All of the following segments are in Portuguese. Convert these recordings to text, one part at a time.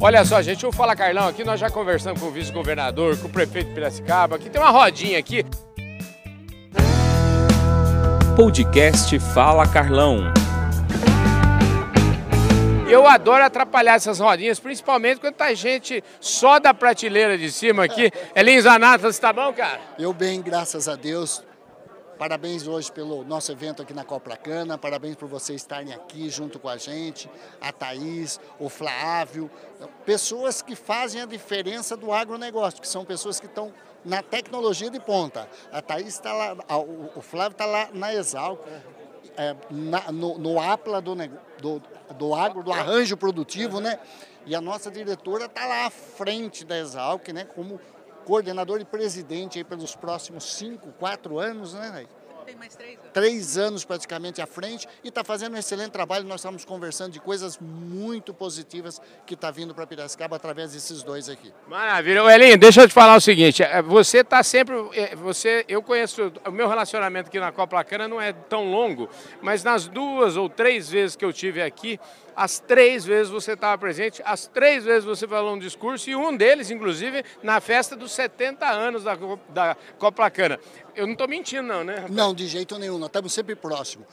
Olha só, gente, o Fala Carlão aqui, nós já conversamos com o vice-governador, com o prefeito de Piracicaba, aqui tem uma rodinha aqui. Podcast Fala Carlão. Eu adoro atrapalhar essas rodinhas, principalmente quando tá gente só da prateleira de cima aqui. Elinho Zanatas, tá bom, cara? Eu bem, graças a Deus. Parabéns hoje pelo nosso evento aqui na Copracana, parabéns por vocês estarem aqui junto com a gente, a Thaís, o Flávio, pessoas que fazem a diferença do agronegócio, que são pessoas que estão na tecnologia de ponta. A Thaís está lá, o Flávio está lá na Exalc, é, na, no, no APLA do, do, do agro, do arranjo produtivo, né? E a nossa diretora está lá à frente da Exalc, né? Como coordenador e presidente aí pelos próximos cinco, quatro anos, né, Ney? Tem mais três anos. Três anos praticamente à frente e está fazendo um excelente trabalho. Nós estamos conversando de coisas muito positivas que está vindo para Piracicaba através desses dois aqui. Maravilha. Elinho, deixa eu te falar o seguinte, é, você está sempre, é, você, eu conheço, o meu relacionamento aqui na Copa Cana não é tão longo, mas nas duas ou três vezes que eu tive aqui, as três vezes você estava presente, as três vezes você falou um discurso, e um deles, inclusive, na festa dos 70 anos da, da Coplacana. Eu não estou mentindo, não, né? Rapaz? Não, de jeito nenhum, nós estamos sempre próximos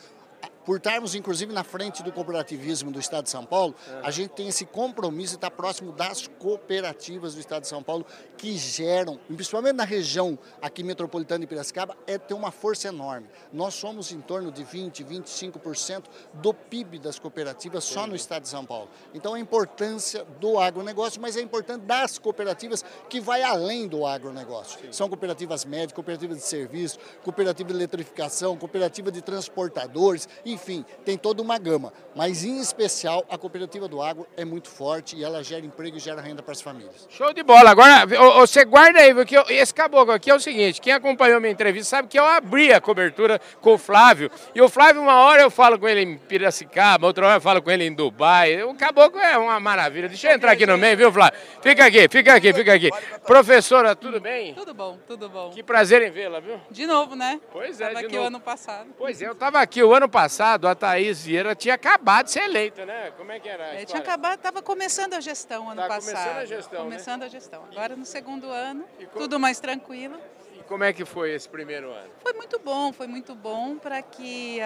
por estarmos inclusive na frente do cooperativismo do Estado de São Paulo, a gente tem esse compromisso de estar próximo das cooperativas do Estado de São Paulo que geram, principalmente na região aqui metropolitana de Piracicaba, é ter uma força enorme. Nós somos em torno de 20, 25% do PIB das cooperativas só no Estado de São Paulo. Então a importância do agronegócio, mas é importante das cooperativas que vai além do agronegócio. São cooperativas médicas, cooperativas de serviço, cooperativa de eletrificação, cooperativa de transportadores e enfim, tem toda uma gama. Mas, em especial, a cooperativa do agro é muito forte e ela gera emprego e gera renda para as famílias. Show de bola. Agora, você guarda aí, porque esse caboclo aqui é o seguinte, quem acompanhou minha entrevista sabe que eu abri a cobertura com o Flávio. E o Flávio, uma hora eu falo com ele em Piracicaba, outra hora eu falo com ele em Dubai. O caboclo é uma maravilha. Deixa eu entrar aqui no meio, viu, Flávio? Fica aqui, fica aqui, fica aqui. Professora, tudo bem? Tudo bom, tudo bom. Que prazer em vê-la, viu? De novo, né? Pois é, Estava de aqui novo. o ano passado. Pois é, eu estava aqui o ano passado passado, a Thaís Vieira tinha acabado de ser eleita, né? Como é que era? É, tinha acabado, estava começando a gestão ano Tava passado. começando a gestão, Começando né? a gestão. Agora no segundo ano, com- tudo mais tranquilo. E como é que foi esse primeiro ano? Foi muito bom, foi muito bom para que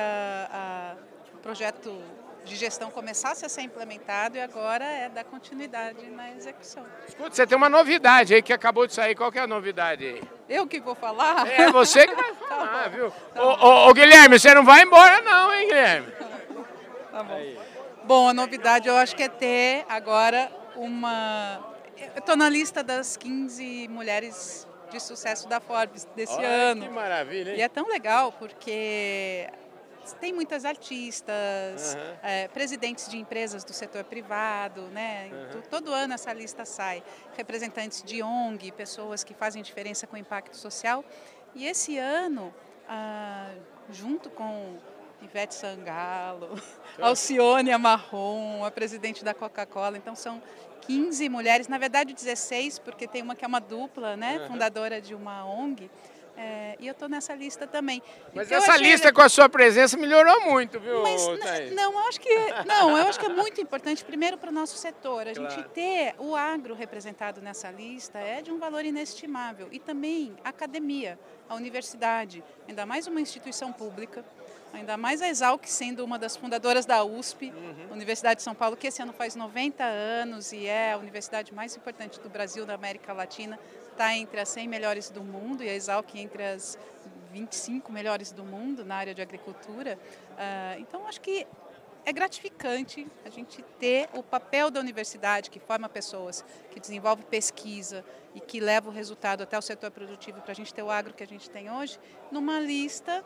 o projeto de gestão começasse a ser implementado e agora é dar continuidade na execução. Escuta, você tem uma novidade aí que acabou de sair. Qual que é a novidade aí? Eu que vou falar? É você que vai falar, bom, viu? ô, ô, ô, Guilherme, você não vai embora não, hein, Guilherme? Tá bom. Bom, a novidade eu acho que é ter agora uma. Eu estou na lista das 15 mulheres de sucesso da Forbes desse Olha ano. Que maravilha, hein? E é tão legal porque tem muitas artistas, Aham. é, presidentes de empresas do setor privado, né? To- Todo ano essa lista sai. Representantes de ONG, pessoas que fazem diferença com impacto social. E esse ano, ah, junto com Ivete Sangalo, Alcione Amarron, a presidente da Coca-Cola, então são 15 mulheres, na verdade 16, porque tem uma que é uma dupla, né? Fundadora de uma ONG. É, e eu estou nessa lista também. Mas essa achei lista com a sua presença melhorou muito, viu, mas não, eu acho que não, eu acho que é muito importante primeiro para o nosso setor. A gente Claro. ter o agro representado nessa lista é de um valor inestimável e também a academia, a universidade, ainda mais uma instituição pública, ainda mais a Exalc sendo uma das fundadoras da USP, Universidade de São Paulo, que esse ano faz 90 anos e é a universidade mais importante do Brasil, da América Latina, está entre as 100 melhores do mundo e a Exalc entre as 25 melhores do mundo na área de agricultura. Ah, então, acho que é gratificante a gente ter o papel da universidade, que forma pessoas, que desenvolve pesquisa e que leva o resultado até o setor produtivo para a gente ter o agro que a gente tem hoje, numa lista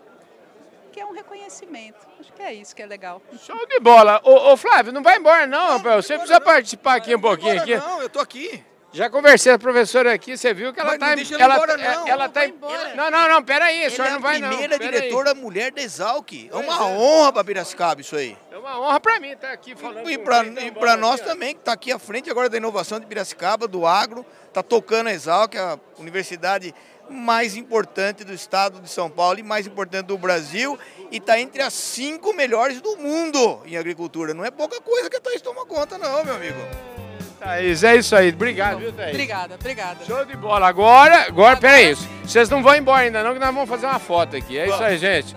que é um reconhecimento. Acho que é isso que é legal. Show de bola. Ô, ô, Flávio, não vai embora não, rapaz. Você precisa participar aqui um pouquinho. Agora Aqui. não, eu tô aqui. Já conversei com a professora aqui, você viu que ela Mas tá... não deixa ele ela, embora, é- não. Ela Não tá... embora. Não, não, não, peraí, a senhora é a não vai não. primeira pera aí. diretora mulher da Exalc. É uma honra para Piracicaba isso aí. É uma honra pra mim estar aqui falando E para tá e pra nós aqui, também, que está aqui à frente agora da inovação de Piracicaba, do agro, está tocando a Exalc, a universidade mais importante do estado de São Paulo e mais importante do Brasil, e está entre as cinco melhores do mundo em agricultura. Não é pouca coisa que a Thaís toma conta, não, meu amigo. Thaís, é isso aí. Obrigado, viu, Thaís? Obrigada, obrigada. Show de bola. Agora, agora, peraí. Vocês não vão embora ainda não, que nós vamos fazer uma foto aqui. É isso aí, gente.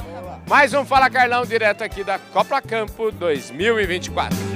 Mais um Fala Carlão direto aqui da Copa Campo 2024.